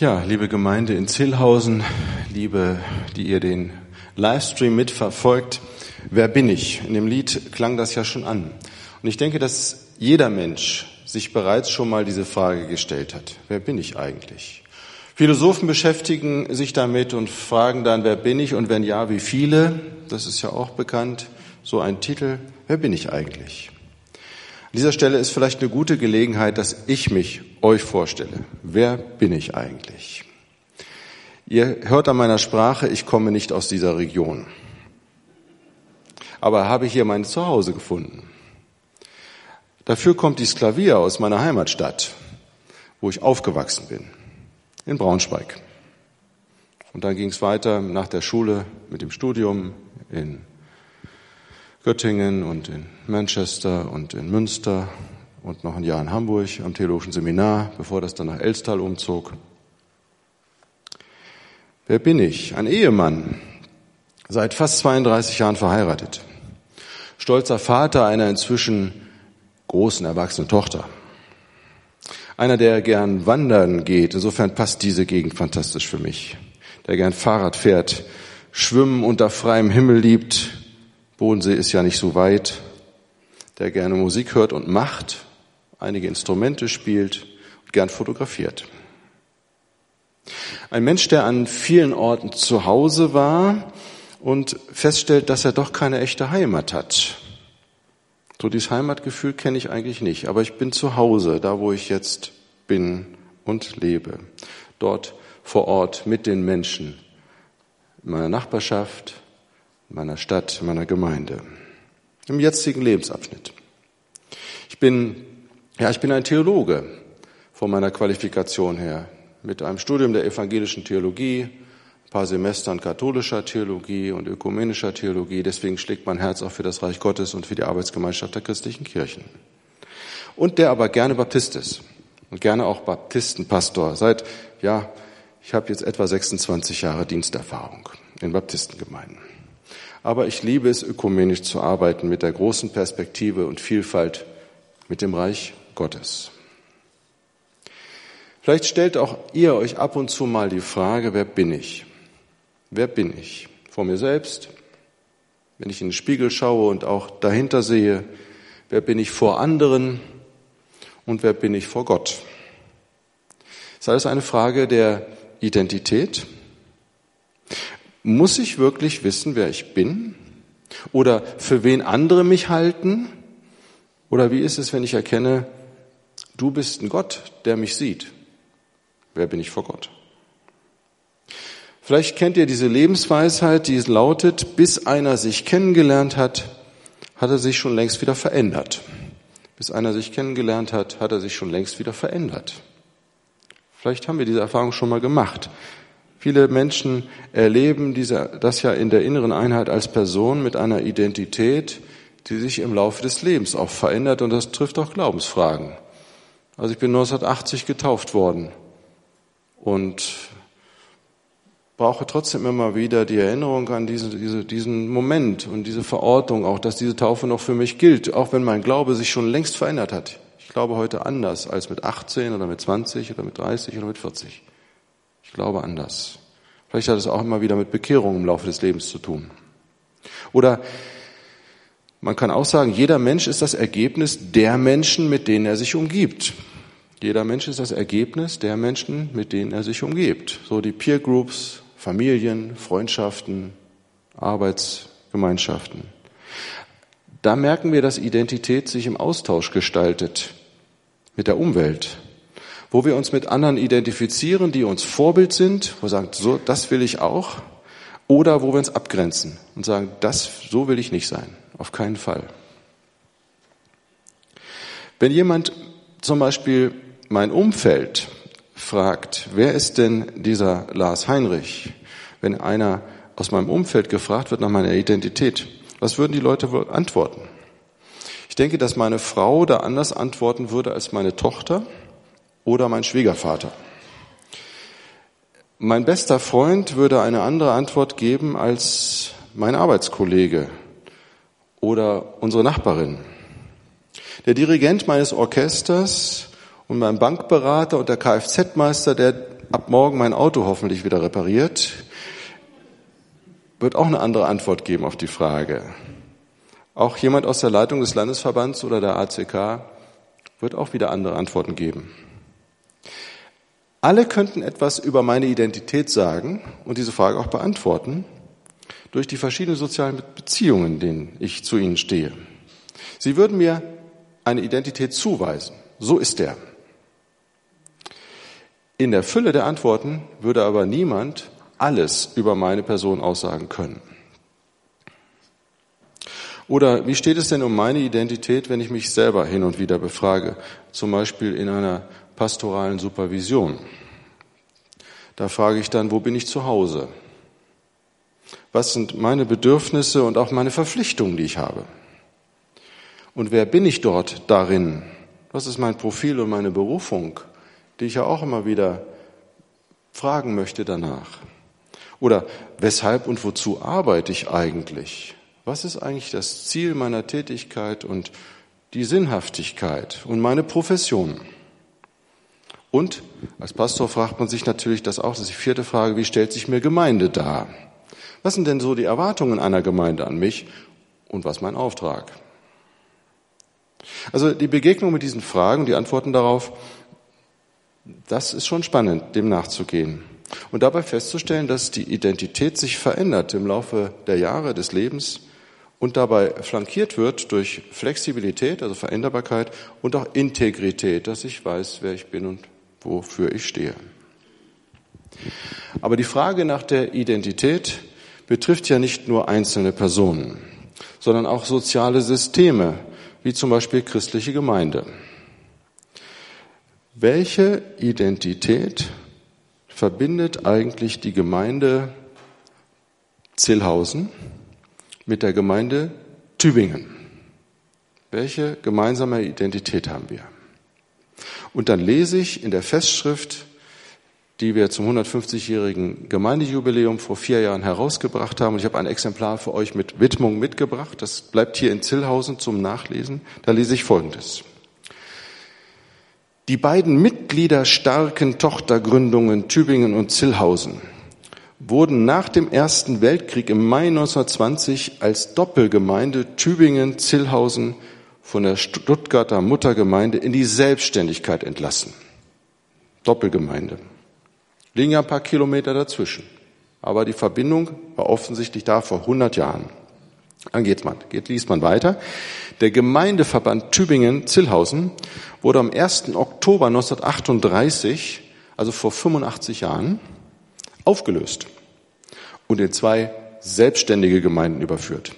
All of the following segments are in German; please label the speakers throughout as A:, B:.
A: Ja, liebe Gemeinde in Zillhausen, liebe, die ihr den Livestream mitverfolgt, wer bin ich? In dem Lied klang das ja schon an. Und ich denke, dass jeder Mensch sich bereits schon mal diese Frage gestellt hat. Wer bin ich eigentlich? Philosophen beschäftigen sich damit und fragen dann, wer bin ich und wenn ja, wie viele? Das ist ja auch bekannt. So ein Titel. Wer bin ich eigentlich? An dieser Stelle ist vielleicht eine gute Gelegenheit, dass ich mich euch vorstelle. Wer bin ich eigentlich? Ihr hört an meiner Sprache, ich komme nicht aus dieser Region. Aber habe hier mein Zuhause gefunden. Dafür kommt die Sklavier aus meiner Heimatstadt, wo ich aufgewachsen bin, in Braunschweig. Und dann ging es weiter nach der Schule mit dem Studium in Göttingen und in Manchester und in Münster und noch ein Jahr in Hamburg am Theologischen Seminar, bevor das dann nach Elstal umzog. Wer bin ich? Ein Ehemann, seit fast 32 Jahren verheiratet. Stolzer Vater einer inzwischen großen erwachsenen Tochter. Einer, der gern wandern geht. Insofern passt diese Gegend fantastisch für mich. Der gern Fahrrad fährt, schwimmen unter freiem Himmel liebt, Bodensee ist ja nicht so weit, der gerne Musik hört und macht, einige Instrumente spielt und gern fotografiert. Ein Mensch, der an vielen Orten zu Hause war und feststellt, dass er doch keine echte Heimat hat. So dieses Heimatgefühl kenne ich eigentlich nicht, aber ich bin zu Hause, da wo ich jetzt bin und lebe. Dort vor Ort mit den Menschen, in meiner Nachbarschaft, meiner Stadt, meiner Gemeinde, im jetzigen Lebensabschnitt. Ich bin, ja, ich bin ein Theologe von meiner Qualifikation her, mit einem Studium der evangelischen Theologie, ein paar Semestern katholischer Theologie und ökumenischer Theologie. Deswegen schlägt mein Herz auch für das Reich Gottes und für die Arbeitsgemeinschaft der christlichen Kirchen. Und der aber gerne Baptist ist und gerne auch Baptistenpastor. Seit, ja, ich habe jetzt etwa 26 Jahre Diensterfahrung in Baptistengemeinden. Aber ich liebe es, ökumenisch zu arbeiten mit der großen Perspektive und Vielfalt mit dem Reich Gottes. Vielleicht stellt auch ihr euch ab und zu mal die Frage, wer bin ich? Wer bin ich? Vor mir selbst, wenn ich in den Spiegel schaue und auch dahinter sehe, wer bin ich vor anderen und wer bin ich vor Gott? Sei es eine Frage der Identität, muss ich wirklich wissen, wer ich bin? Oder für wen andere mich halten? Oder wie ist es, wenn ich erkenne, du bist ein Gott, der mich sieht? Wer bin ich vor Gott? Vielleicht kennt ihr diese Lebensweisheit, die lautet, bis einer sich kennengelernt hat, hat er sich schon längst wieder verändert. Bis einer sich kennengelernt hat, hat er sich schon längst wieder verändert. Vielleicht haben wir diese Erfahrung schon mal gemacht. Viele Menschen erleben diese, das ja in der inneren Einheit als Person mit einer Identität, die sich im Laufe des Lebens auch verändert und das trifft auch Glaubensfragen. Also ich bin 1980 getauft worden und brauche trotzdem immer wieder die Erinnerung an diese, diese, diesen Moment und diese Verortung, auch dass diese Taufe noch für mich gilt, auch wenn mein Glaube sich schon längst verändert hat. Ich glaube heute anders als mit 18 oder mit 20 oder mit 30 oder mit 40 glaube anders. Vielleicht hat es auch immer wieder mit Bekehrung im Laufe des Lebens zu tun. Oder man kann auch sagen, jeder Mensch ist das Ergebnis der Menschen, mit denen er sich umgibt. Jeder Mensch ist das Ergebnis der Menschen, mit denen er sich umgibt. So die Peer Groups, Familien, Freundschaften, Arbeitsgemeinschaften. Da merken wir, dass Identität sich im Austausch gestaltet mit der Umwelt, wo wir uns mit anderen identifizieren, die uns Vorbild sind, wo wir sagen, so, das will ich auch, oder wo wir uns abgrenzen und sagen, das, so will ich nicht sein, auf keinen Fall. Wenn jemand zum Beispiel mein Umfeld fragt, wer ist denn dieser Lars Heinrich? Wenn einer aus meinem Umfeld gefragt wird nach meiner Identität, was würden die Leute wohl antworten? Ich denke, dass meine Frau da anders antworten würde als meine Tochter oder mein Schwiegervater. Mein bester Freund würde eine andere Antwort geben als mein Arbeitskollege oder unsere Nachbarin. Der Dirigent meines Orchesters und mein Bankberater und der Kfz-Meister, der ab morgen mein Auto hoffentlich wieder repariert, wird auch eine andere Antwort geben auf die Frage. Auch jemand aus der Leitung des Landesverbands oder der ACK wird auch wieder andere Antworten geben. Alle könnten etwas über meine Identität sagen und diese Frage auch beantworten durch die verschiedenen sozialen Beziehungen, denen ich zu ihnen stehe. Sie würden mir eine Identität zuweisen. So ist er. In der Fülle der Antworten würde aber niemand alles über meine Person aussagen können. Oder wie steht es denn um meine Identität, wenn ich mich selber hin und wieder befrage, zum Beispiel in einer pastoralen Supervision? Da frage ich dann, wo bin ich zu Hause? Was sind meine Bedürfnisse und auch meine Verpflichtungen, die ich habe? Und wer bin ich dort darin? Was ist mein Profil und meine Berufung, die ich ja auch immer wieder fragen möchte danach? Oder weshalb und wozu arbeite ich eigentlich? Was ist eigentlich das Ziel meiner Tätigkeit und die Sinnhaftigkeit und meine Profession? Und als Pastor fragt man sich natürlich das auch, das ist die vierte Frage, wie stellt sich mir Gemeinde dar? Was sind denn so die Erwartungen einer Gemeinde an mich und was mein Auftrag? Also die Begegnung mit diesen Fragen, die Antworten darauf, das ist schon spannend, dem nachzugehen. Und dabei festzustellen, dass die Identität sich verändert im Laufe der Jahre des Lebens und dabei flankiert wird durch Flexibilität, also Veränderbarkeit und auch Integrität, dass ich weiß, wer ich bin und wofür ich stehe. Aber die Frage nach der Identität betrifft ja nicht nur einzelne Personen, sondern auch soziale Systeme, wie zum Beispiel christliche Gemeinde. Welche Identität verbindet eigentlich die Gemeinde Zillhausen mit der Gemeinde Tübingen. Welche gemeinsame Identität haben wir? Und dann lese ich in der Festschrift, die wir zum 150-jährigen Gemeindejubiläum vor vier Jahren herausgebracht haben. Und ich habe ein Exemplar für euch mit Widmung mitgebracht. Das bleibt hier in Zillhausen zum Nachlesen. Da lese ich Folgendes. Die beiden mitgliederstarken Tochtergründungen Tübingen und Zillhausen wurden nach dem Ersten Weltkrieg im Mai 1920 als Doppelgemeinde Tübingen-Zillhausen von der Stuttgarter Muttergemeinde in die Selbstständigkeit entlassen. Doppelgemeinde. Liegen ja ein paar Kilometer dazwischen. Aber die Verbindung war offensichtlich da vor 100 Jahren. Dann geht's man, geht, liest man weiter. Der Gemeindeverband Tübingen-Zillhausen wurde am 1. Oktober 1938, also vor 85 Jahren, aufgelöst und in zwei selbstständige Gemeinden überführt.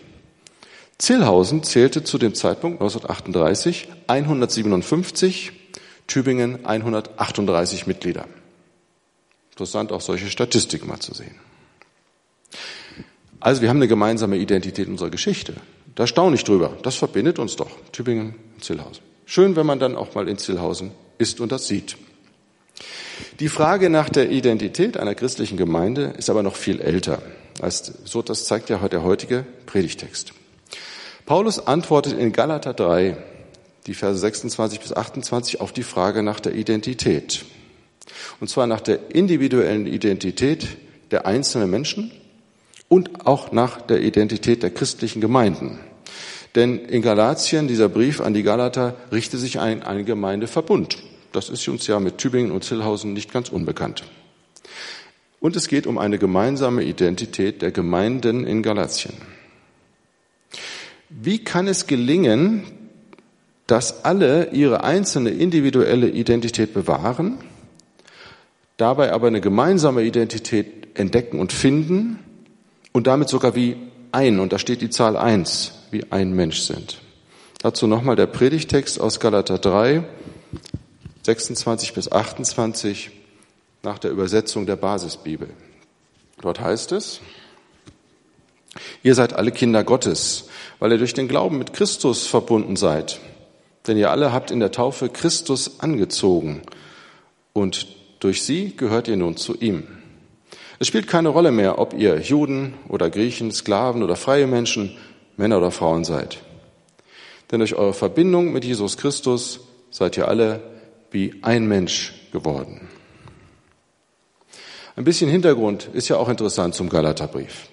A: Zillhausen zählte zu dem Zeitpunkt 1938 157, Tübingen 138 Mitglieder. Interessant, auch solche Statistiken mal zu sehen. Also wir haben eine gemeinsame Identität unserer Geschichte. Da staune ich drüber. Das verbindet uns doch, Tübingen und Zillhausen. Schön, wenn man dann auch mal in Zillhausen ist und das sieht. Die Frage nach der Identität einer christlichen Gemeinde ist aber noch viel älter. Als, so, das zeigt ja der heutige Predigtext. Paulus antwortet in Galater 3, die Verse 26 bis 28, auf die Frage nach der Identität. Und zwar nach der individuellen Identität der einzelnen Menschen und auch nach der Identität der christlichen Gemeinden. Denn in Galatien, dieser Brief an die Galater, richtet sich ein, ein Gemeindeverbund. Das ist uns ja mit Tübingen und Zillhausen nicht ganz unbekannt. Und es geht um eine gemeinsame Identität der Gemeinden in Galatien. Wie kann es gelingen, dass alle ihre einzelne individuelle Identität bewahren, dabei aber eine gemeinsame Identität entdecken und finden und damit sogar wie ein, und da steht die Zahl eins, wie ein Mensch sind. Dazu nochmal der Predigtext aus Galater 3, 26 bis 28 nach der Übersetzung der Basisbibel. Dort heißt es, ihr seid alle Kinder Gottes, weil ihr durch den Glauben mit Christus verbunden seid. Denn ihr alle habt in der Taufe Christus angezogen und durch sie gehört ihr nun zu ihm. Es spielt keine Rolle mehr, ob ihr Juden oder Griechen, Sklaven oder freie Menschen, Männer oder Frauen seid. Denn durch eure Verbindung mit Jesus Christus seid ihr alle, wie ein Mensch geworden. Ein bisschen Hintergrund ist ja auch interessant zum Galaterbrief.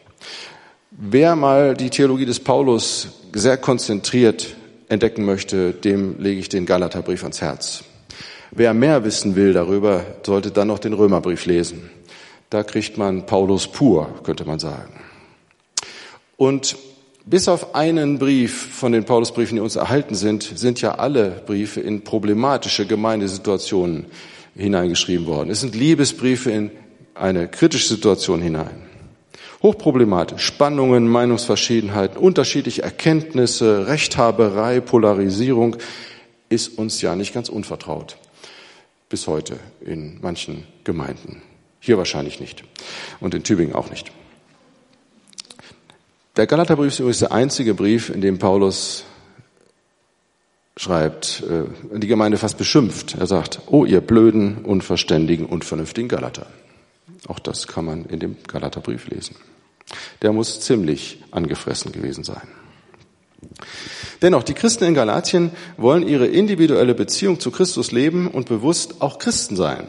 A: Wer mal die Theologie des Paulus sehr konzentriert entdecken möchte, dem lege ich den Galaterbrief ans Herz. Wer mehr wissen will darüber, sollte dann noch den Römerbrief lesen. Da kriegt man Paulus pur, könnte man sagen. Und bis auf einen Brief von den Paulusbriefen, die uns erhalten sind, sind ja alle Briefe in problematische Gemeindesituationen hineingeschrieben worden. Es sind Liebesbriefe in eine kritische Situation hinein. Hochproblematisch. Spannungen, Meinungsverschiedenheiten, unterschiedliche Erkenntnisse, Rechthaberei, Polarisierung ist uns ja nicht ganz unvertraut. Bis heute in manchen Gemeinden. Hier wahrscheinlich nicht. Und in Tübingen auch nicht. Der Galaterbrief ist übrigens der einzige Brief, in dem Paulus schreibt, äh, die Gemeinde fast beschimpft. Er sagt, oh ihr blöden, unverständigen, unvernünftigen Galater. Auch das kann man in dem Galaterbrief lesen. Der muss ziemlich angefressen gewesen sein. Dennoch, die Christen in Galatien wollen ihre individuelle Beziehung zu Christus leben und bewusst auch Christen sein.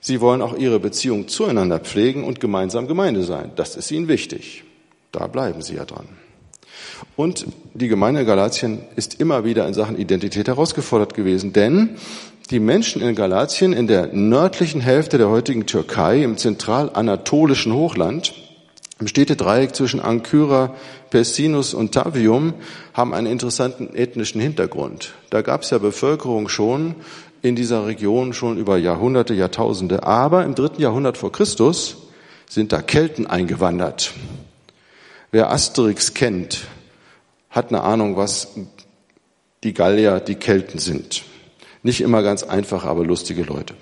A: Sie wollen auch ihre Beziehung zueinander pflegen und gemeinsam Gemeinde sein. Das ist ihnen wichtig. Da bleiben sie ja dran. Und die Gemeinde in Galatien ist immer wieder in Sachen Identität herausgefordert gewesen, denn die Menschen in Galatien in der nördlichen Hälfte der heutigen Türkei im zentralanatolischen Hochland, im Städtedreieck zwischen Ankyra, Pessinus und Tavium, haben einen interessanten ethnischen Hintergrund. Da gab es ja Bevölkerung schon in dieser Region schon über Jahrhunderte, Jahrtausende, aber im dritten Jahrhundert vor Christus sind da Kelten eingewandert. Wer Asterix kennt, hat eine Ahnung, was die Gallier, die Kelten sind. Nicht immer ganz einfach, aber lustige Leute.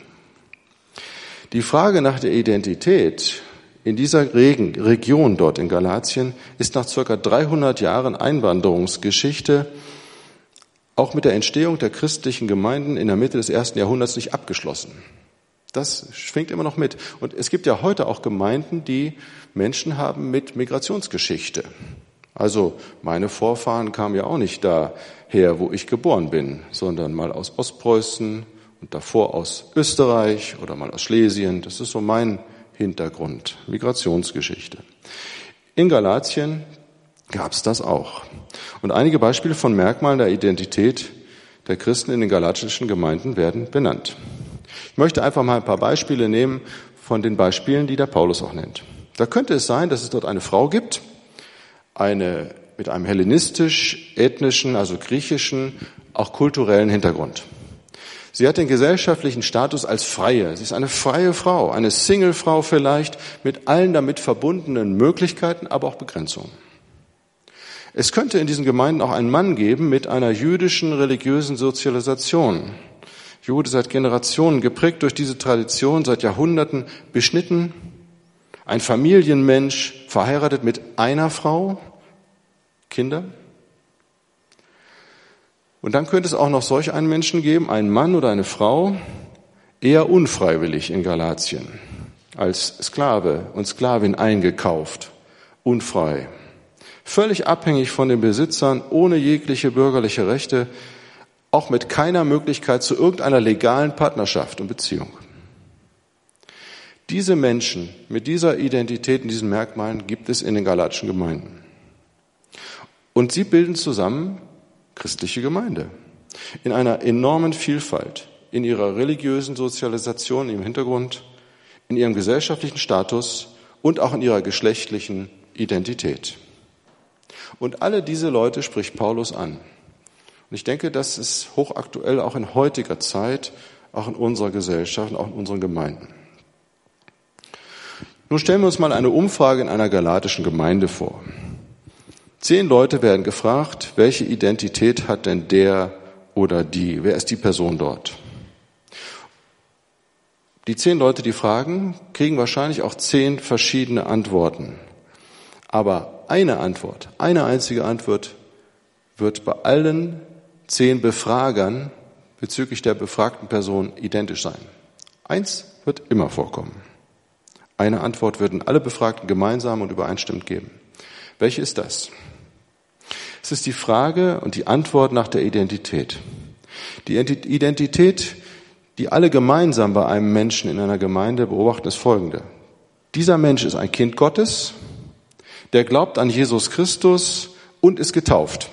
A: Die Frage nach der Identität in dieser Region dort in Galatien ist nach circa 300 Jahren Einwanderungsgeschichte auch mit der Entstehung der christlichen Gemeinden in der Mitte des ersten Jahrhunderts nicht abgeschlossen. Das schwingt immer noch mit. Und es gibt ja heute auch Gemeinden, die Menschen haben mit Migrationsgeschichte. Also meine Vorfahren kamen ja auch nicht daher, wo ich geboren bin, sondern mal aus Ostpreußen und davor aus Österreich oder mal aus Schlesien. Das ist so mein Hintergrund, Migrationsgeschichte. In Galatien gab es das auch. Und einige Beispiele von Merkmalen der Identität der Christen in den galatischen Gemeinden werden benannt. Ich möchte einfach mal ein paar Beispiele nehmen von den Beispielen, die der Paulus auch nennt. Da könnte es sein, dass es dort eine Frau gibt, eine mit einem hellenistisch, ethnischen, also griechischen, auch kulturellen Hintergrund. Sie hat den gesellschaftlichen Status als Freie. Sie ist eine freie Frau, eine Single-Frau vielleicht, mit allen damit verbundenen Möglichkeiten, aber auch Begrenzungen. Es könnte in diesen Gemeinden auch einen Mann geben mit einer jüdischen religiösen Sozialisation. Jude seit Generationen geprägt durch diese Tradition, seit Jahrhunderten beschnitten, ein Familienmensch, verheiratet mit einer Frau, Kinder. Und dann könnte es auch noch solch einen Menschen geben, einen Mann oder eine Frau, eher unfreiwillig in Galatien, als Sklave und Sklavin eingekauft, unfrei, völlig abhängig von den Besitzern, ohne jegliche bürgerliche Rechte, auch mit keiner Möglichkeit zu irgendeiner legalen Partnerschaft und Beziehung. Diese Menschen mit dieser Identität und diesen Merkmalen gibt es in den galatischen Gemeinden. Und sie bilden zusammen christliche Gemeinde. In einer enormen Vielfalt, in ihrer religiösen Sozialisation im Hintergrund, in ihrem gesellschaftlichen Status und auch in ihrer geschlechtlichen Identität. Und alle diese Leute spricht Paulus an. Und ich denke, das ist hochaktuell auch in heutiger Zeit, auch in unserer Gesellschaft, auch in unseren Gemeinden. Nun stellen wir uns mal eine Umfrage in einer galatischen Gemeinde vor. Zehn Leute werden gefragt, welche Identität hat denn der oder die? Wer ist die Person dort? Die zehn Leute, die fragen, kriegen wahrscheinlich auch zehn verschiedene Antworten. Aber eine Antwort, eine einzige Antwort wird bei allen zehn Befragern bezüglich der befragten Person identisch sein. Eins wird immer vorkommen. Eine Antwort würden alle Befragten gemeinsam und übereinstimmend geben. Welche ist das? Es ist die Frage und die Antwort nach der Identität. Die Identität, die alle gemeinsam bei einem Menschen in einer Gemeinde beobachten, ist folgende. Dieser Mensch ist ein Kind Gottes, der glaubt an Jesus Christus und ist getauft.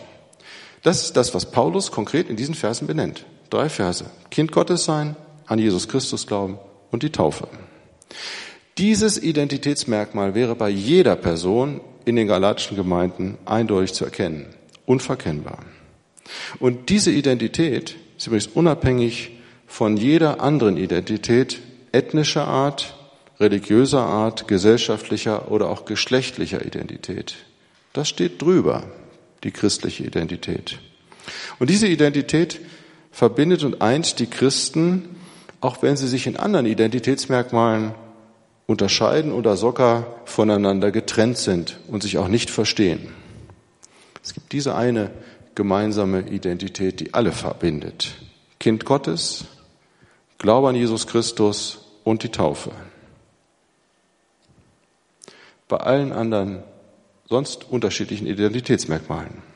A: Das ist das, was Paulus konkret in diesen Versen benennt. Drei Verse. Kind Gottes sein, an Jesus Christus glauben und die Taufe. Dieses Identitätsmerkmal wäre bei jeder Person in den galatischen Gemeinden eindeutig zu erkennen, unverkennbar. Und diese Identität ist übrigens unabhängig von jeder anderen Identität ethnischer Art, religiöser Art, gesellschaftlicher oder auch geschlechtlicher Identität. Das steht drüber, die christliche Identität. Und diese Identität verbindet und eint die Christen, auch wenn sie sich in anderen Identitätsmerkmalen unterscheiden oder sogar voneinander getrennt sind und sich auch nicht verstehen. Es gibt diese eine gemeinsame Identität, die alle verbindet. Kind Gottes, Glaube an Jesus Christus und die Taufe. Bei allen anderen sonst unterschiedlichen Identitätsmerkmalen.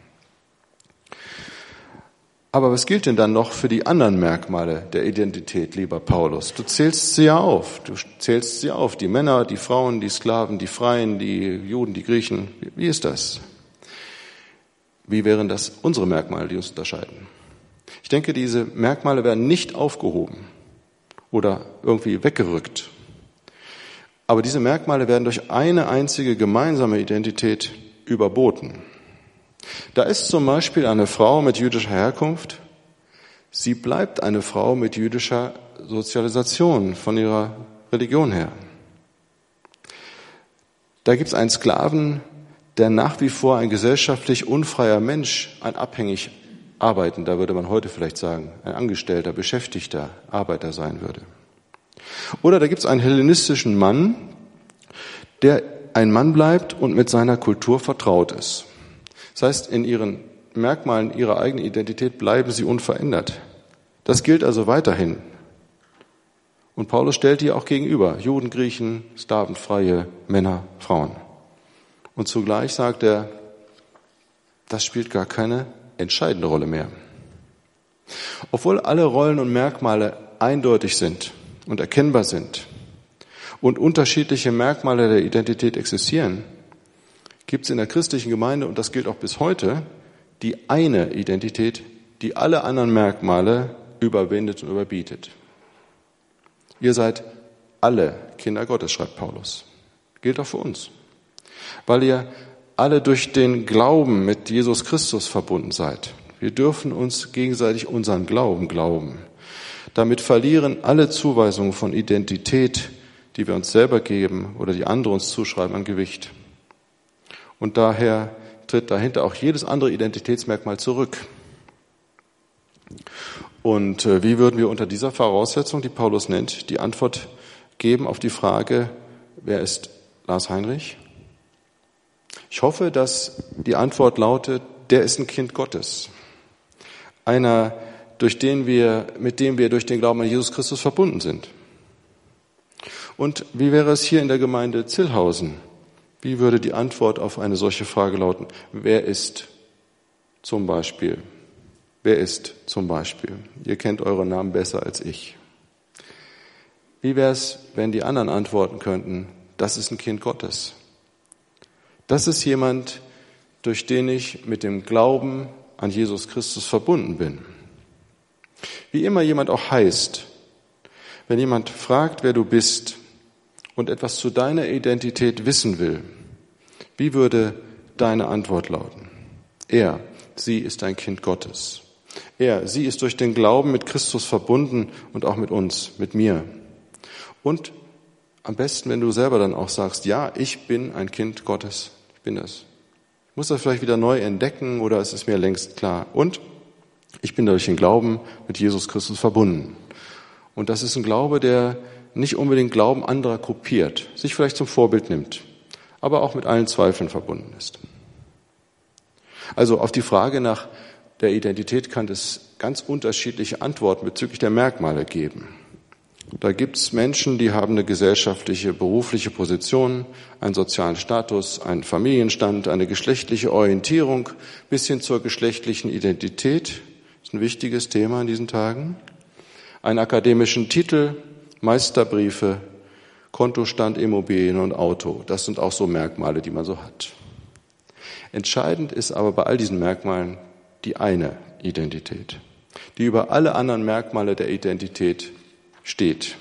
A: Aber was gilt denn dann noch für die anderen Merkmale der Identität, lieber Paulus? Du zählst sie ja auf. Du zählst sie auf. Die Männer, die Frauen, die Sklaven, die Freien, die Juden, die Griechen. Wie ist das? Wie wären das unsere Merkmale, die uns unterscheiden? Ich denke, diese Merkmale werden nicht aufgehoben oder irgendwie weggerückt. Aber diese Merkmale werden durch eine einzige gemeinsame Identität überboten. Da ist zum Beispiel eine Frau mit jüdischer Herkunft, sie bleibt eine Frau mit jüdischer Sozialisation von ihrer Religion her. Da gibt es einen Sklaven, der nach wie vor ein gesellschaftlich unfreier Mensch, ein abhängig arbeitender, würde man heute vielleicht sagen, ein Angestellter, Beschäftigter, Arbeiter sein würde. Oder da gibt es einen hellenistischen Mann, der ein Mann bleibt und mit seiner Kultur vertraut ist. Das heißt, in ihren Merkmalen ihrer eigenen Identität bleiben sie unverändert. Das gilt also weiterhin. Und Paulus stellt die auch gegenüber. Juden, Griechen, Sklavenfreie, Männer, Frauen. Und zugleich sagt er, das spielt gar keine entscheidende Rolle mehr. Obwohl alle Rollen und Merkmale eindeutig sind und erkennbar sind und unterschiedliche Merkmale der Identität existieren, gibt es in der christlichen Gemeinde, und das gilt auch bis heute, die eine Identität, die alle anderen Merkmale überwindet und überbietet. Ihr seid alle Kinder Gottes, schreibt Paulus. Gilt auch für uns. Weil ihr alle durch den Glauben mit Jesus Christus verbunden seid. Wir dürfen uns gegenseitig unseren Glauben glauben. Damit verlieren alle Zuweisungen von Identität, die wir uns selber geben oder die andere uns zuschreiben, an Gewicht. Und daher tritt dahinter auch jedes andere Identitätsmerkmal zurück. Und äh, wie würden wir unter dieser Voraussetzung, die Paulus nennt, die Antwort geben auf die Frage, wer ist Lars Heinrich? Ich hoffe, dass die Antwort lautet, der ist ein Kind Gottes. Einer, durch den wir, mit dem wir durch den Glauben an Jesus Christus verbunden sind. Und wie wäre es hier in der Gemeinde Zillhausen? Wie würde die Antwort auf eine solche Frage lauten? Wer ist zum Beispiel? Wer ist zum Beispiel? Ihr kennt euren Namen besser als ich. Wie wäre es, wenn die anderen antworten könnten, das ist ein Kind Gottes? Das ist jemand, durch den ich mit dem Glauben an Jesus Christus verbunden bin. Wie immer jemand auch heißt, wenn jemand fragt, wer du bist, und etwas zu deiner Identität wissen will, wie würde deine Antwort lauten? Er, sie ist ein Kind Gottes. Er, sie ist durch den Glauben mit Christus verbunden und auch mit uns, mit mir. Und am besten, wenn du selber dann auch sagst, ja, ich bin ein Kind Gottes. Ich bin das. Ich muss das vielleicht wieder neu entdecken oder es ist mir längst klar. Und ich bin durch den Glauben mit Jesus Christus verbunden. Und das ist ein Glaube, der nicht unbedingt Glauben anderer kopiert, sich vielleicht zum Vorbild nimmt, aber auch mit allen Zweifeln verbunden ist. Also auf die Frage nach der Identität kann es ganz unterschiedliche Antworten bezüglich der Merkmale geben. Da gibt es Menschen, die haben eine gesellschaftliche, berufliche Position, einen sozialen Status, einen Familienstand, eine geschlechtliche Orientierung bis hin zur geschlechtlichen Identität. Das ist ein wichtiges Thema in diesen Tagen. Einen akademischen Titel, Meisterbriefe Kontostand, Immobilien und Auto. Das sind auch so Merkmale, die man so hat. Entscheidend ist aber bei all diesen Merkmalen die eine Identität, die über alle anderen Merkmale der Identität steht.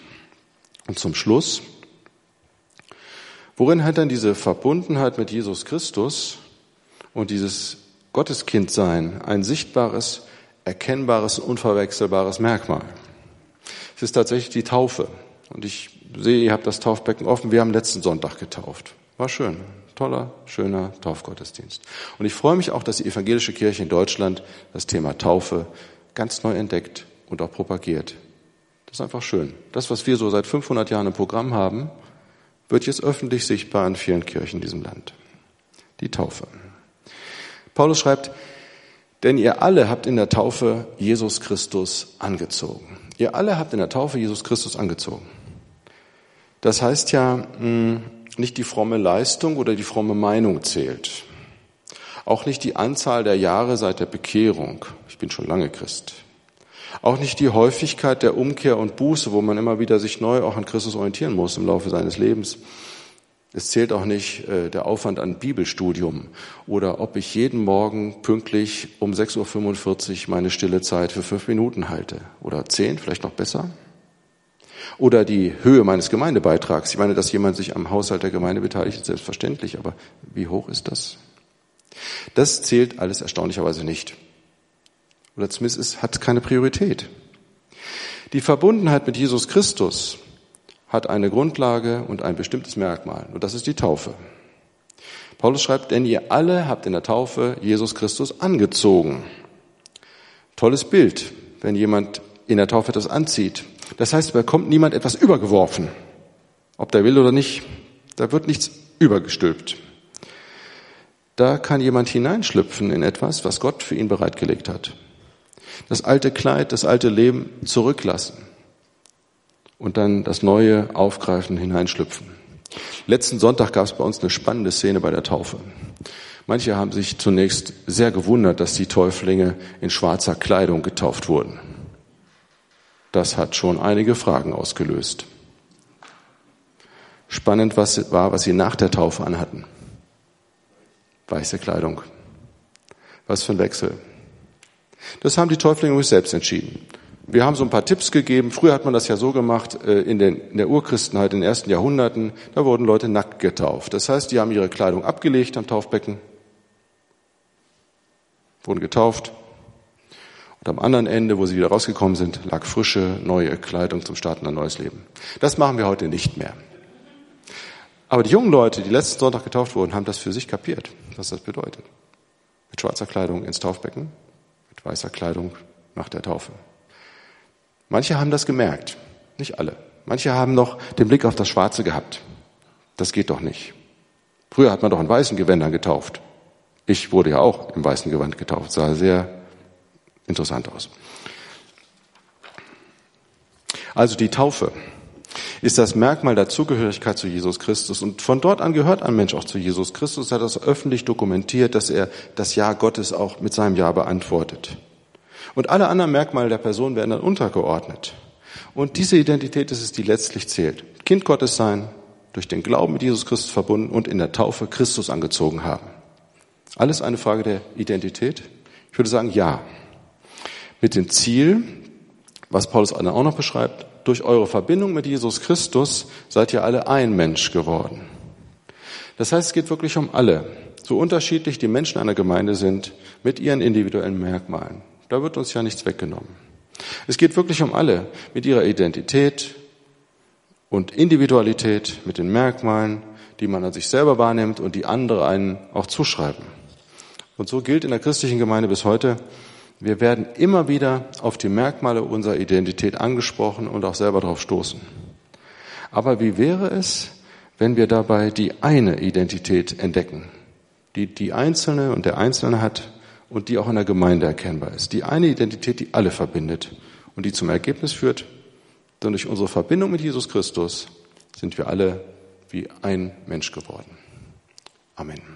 A: Und zum Schluss, worin hat dann diese Verbundenheit mit Jesus Christus und dieses Gotteskindsein ein sichtbares, erkennbares, unverwechselbares Merkmal? Es ist tatsächlich die Taufe. Und ich sehe, ihr habt das Taufbecken offen. Wir haben letzten Sonntag getauft. War schön. Toller, schöner Taufgottesdienst. Und ich freue mich auch, dass die evangelische Kirche in Deutschland das Thema Taufe ganz neu entdeckt und auch propagiert. Das ist einfach schön. Das, was wir so seit 500 Jahren im Programm haben, wird jetzt öffentlich sichtbar in vielen Kirchen in diesem Land. Die Taufe. Paulus schreibt, denn ihr alle habt in der Taufe Jesus Christus angezogen. Ihr alle habt in der Taufe Jesus Christus angezogen. Das heißt ja, hm, nicht die fromme Leistung oder die fromme Meinung zählt. Auch nicht die Anzahl der Jahre seit der Bekehrung. Ich bin schon lange Christ. Auch nicht die Häufigkeit der Umkehr und Buße, wo man immer wieder sich neu auch an Christus orientieren muss im Laufe seines Lebens. Es zählt auch nicht äh, der Aufwand an Bibelstudium oder ob ich jeden Morgen pünktlich um 6.45 Uhr meine stille Zeit für fünf Minuten halte oder zehn, vielleicht noch besser. Oder die Höhe meines Gemeindebeitrags. Ich meine, dass jemand sich am Haushalt der Gemeinde beteiligt, ist selbstverständlich, aber wie hoch ist das? Das zählt alles erstaunlicherweise nicht. Oder zumindest es hat keine Priorität. Die Verbundenheit mit Jesus Christus hat eine Grundlage und ein bestimmtes Merkmal. Und das ist die Taufe. Paulus schreibt, denn ihr alle habt in der Taufe Jesus Christus angezogen. Tolles Bild, wenn jemand in der Taufe etwas anzieht. Das heißt, da kommt niemand etwas übergeworfen. Ob der will oder nicht. Da wird nichts übergestülpt. Da kann jemand hineinschlüpfen in etwas, was Gott für ihn bereitgelegt hat. Das alte Kleid, das alte Leben zurücklassen und dann das Neue aufgreifen, hineinschlüpfen. Letzten Sonntag gab es bei uns eine spannende Szene bei der Taufe. Manche haben sich zunächst sehr gewundert, dass die Täuflinge in schwarzer Kleidung getauft wurden. Das hat schon einige Fragen ausgelöst. Spannend was war, was sie nach der Taufe anhatten. Weiße Kleidung. Was für ein Wechsel. Das haben die Täuflinge übrigens selbst entschieden. Wir haben so ein paar Tipps gegeben. Früher hat man das ja so gemacht, äh, in, den, in der Urchristenheit in den ersten Jahrhunderten, da wurden Leute nackt getauft. Das heißt, die haben ihre Kleidung abgelegt am Taufbecken, wurden getauft. Und am anderen Ende, wo sie wieder rausgekommen sind, lag frische, neue Kleidung zum Starten ein neues Leben. Das machen wir heute nicht mehr. Aber die jungen Leute, die letzten Sonntag getauft wurden, haben das für sich kapiert, was das bedeutet. Mit schwarzer Kleidung ins Taufbecken, mit weißer Kleidung nach der Taufe. Manche haben das gemerkt, nicht alle. Manche haben noch den Blick auf das Schwarze gehabt. Das geht doch nicht. Früher hat man doch in weißen Gewändern getauft. Ich wurde ja auch im weißen Gewand getauft, sah sehr interessant aus. Also die Taufe ist das Merkmal der Zugehörigkeit zu Jesus Christus. Und von dort an gehört ein Mensch auch zu Jesus Christus, hat das öffentlich dokumentiert, dass er das Ja Gottes auch mit seinem Ja beantwortet. Und alle anderen Merkmale der Person werden dann untergeordnet. Und diese Identität ist es, die letztlich zählt. Kind Gottes sein, durch den Glauben mit Jesus Christus verbunden und in der Taufe Christus angezogen haben. Alles eine Frage der Identität? Ich würde sagen, ja. Mit dem Ziel, was Paulus auch noch beschreibt, durch eure Verbindung mit Jesus Christus seid ihr alle ein Mensch geworden. Das heißt, es geht wirklich um alle, so unterschiedlich die Menschen einer Gemeinde sind, mit ihren individuellen Merkmalen. Da wird uns ja nichts weggenommen. Es geht wirklich um alle mit ihrer Identität und Individualität, mit den Merkmalen, die man an sich selber wahrnimmt und die andere einen auch zuschreiben. Und so gilt in der christlichen Gemeinde bis heute, wir werden immer wieder auf die Merkmale unserer Identität angesprochen und auch selber darauf stoßen. Aber wie wäre es, wenn wir dabei die eine Identität entdecken, die die Einzelne und der Einzelne hat und die auch in der Gemeinde erkennbar ist. Die eine Identität, die alle verbindet und die zum Ergebnis führt, denn durch unsere Verbindung mit Jesus Christus sind wir alle wie ein Mensch geworden. Amen.